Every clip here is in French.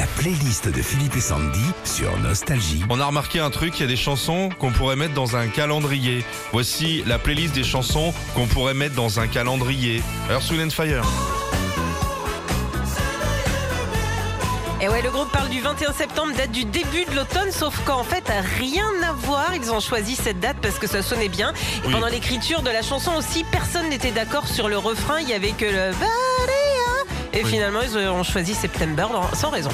La playlist de Philippe et Sandy sur Nostalgie. On a remarqué un truc, il y a des chansons qu'on pourrait mettre dans un calendrier. Voici la playlist des chansons qu'on pourrait mettre dans un calendrier. Earth, Wind and Fire. Et ouais, le groupe parle du 21 septembre, date du début de l'automne, sauf qu'en fait, rien à voir. Ils ont choisi cette date parce que ça sonnait bien. Et Oui. pendant l'écriture de la chanson aussi, personne n'était d'accord sur le refrain. Il y avait que le. Et Oui. finalement, ils ont choisi September dans- sans raison.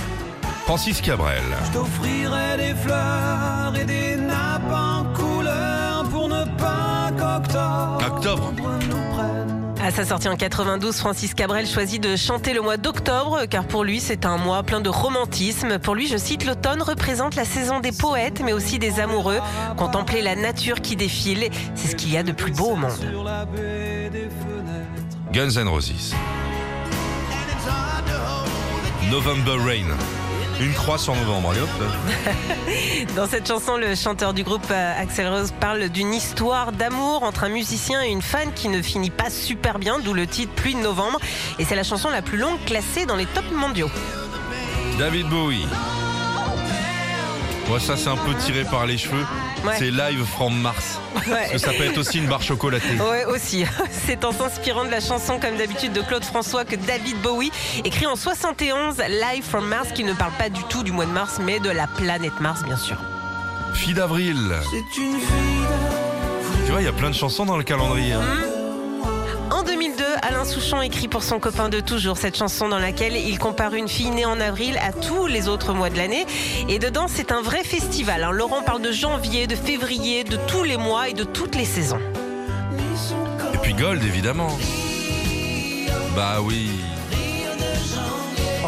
Francis Cabrel. Je t'offrirai des fleurs et des nappes en couleur pour ne pas qu'octobre Octobre. nous prenne. À sa sortie en 92, Francis Cabrel choisit de chanter le mois d'octobre, car pour lui, c'est un mois plein de romantisme. Pour lui, je cite, l'automne représente la saison des poètes, mais aussi des amoureux. Contempler la nature qui défile, c'est ce qu'il y a de plus beau au monde. Guns N' Roses. November Rain. Une croix sur novembre. Allez hop. Dans cette chanson, le chanteur du groupe euh, Axel Rose parle d'une histoire d'amour entre un musicien et une fan qui ne finit pas super bien, d'où le titre Pluie de novembre. Et c'est la chanson la plus longue classée dans les tops mondiaux. David Bowie. Moi, ça, c'est un peu tiré par les cheveux. Ouais. C'est Live from Mars. Parce que ça peut être aussi une barre chocolatée. Ouais, aussi. C'est en s'inspirant de la chanson, comme d'habitude, de Claude François que David Bowie, écrit en 71, Live from Mars, qui ne parle pas du tout du mois de mars, mais de la planète Mars, bien sûr. Fille d'avril. C'est une fille Tu vois, il y a plein de chansons dans le calendrier. hein. En 2002, Alain Souchon écrit pour son copain de toujours cette chanson dans laquelle il compare une fille née en avril à tous les autres mois de l'année. Et dedans, c'est un vrai festival. hein. Laurent parle de janvier, de février, de tous les mois et de toutes les saisons. Et puis Gold, évidemment. Bah oui.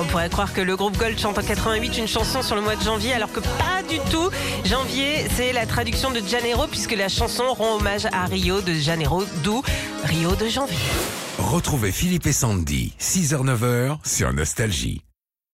On pourrait croire que le groupe Gold chante en 88 une chanson sur le mois de janvier, alors que pas du tout. Janvier, c'est la traduction de Janeiro, puisque la chanson rend hommage à Rio de Janeiro, d'où Rio de janvier. Retrouvez Philippe et Sandy, 6h-9h sur Nostalgie.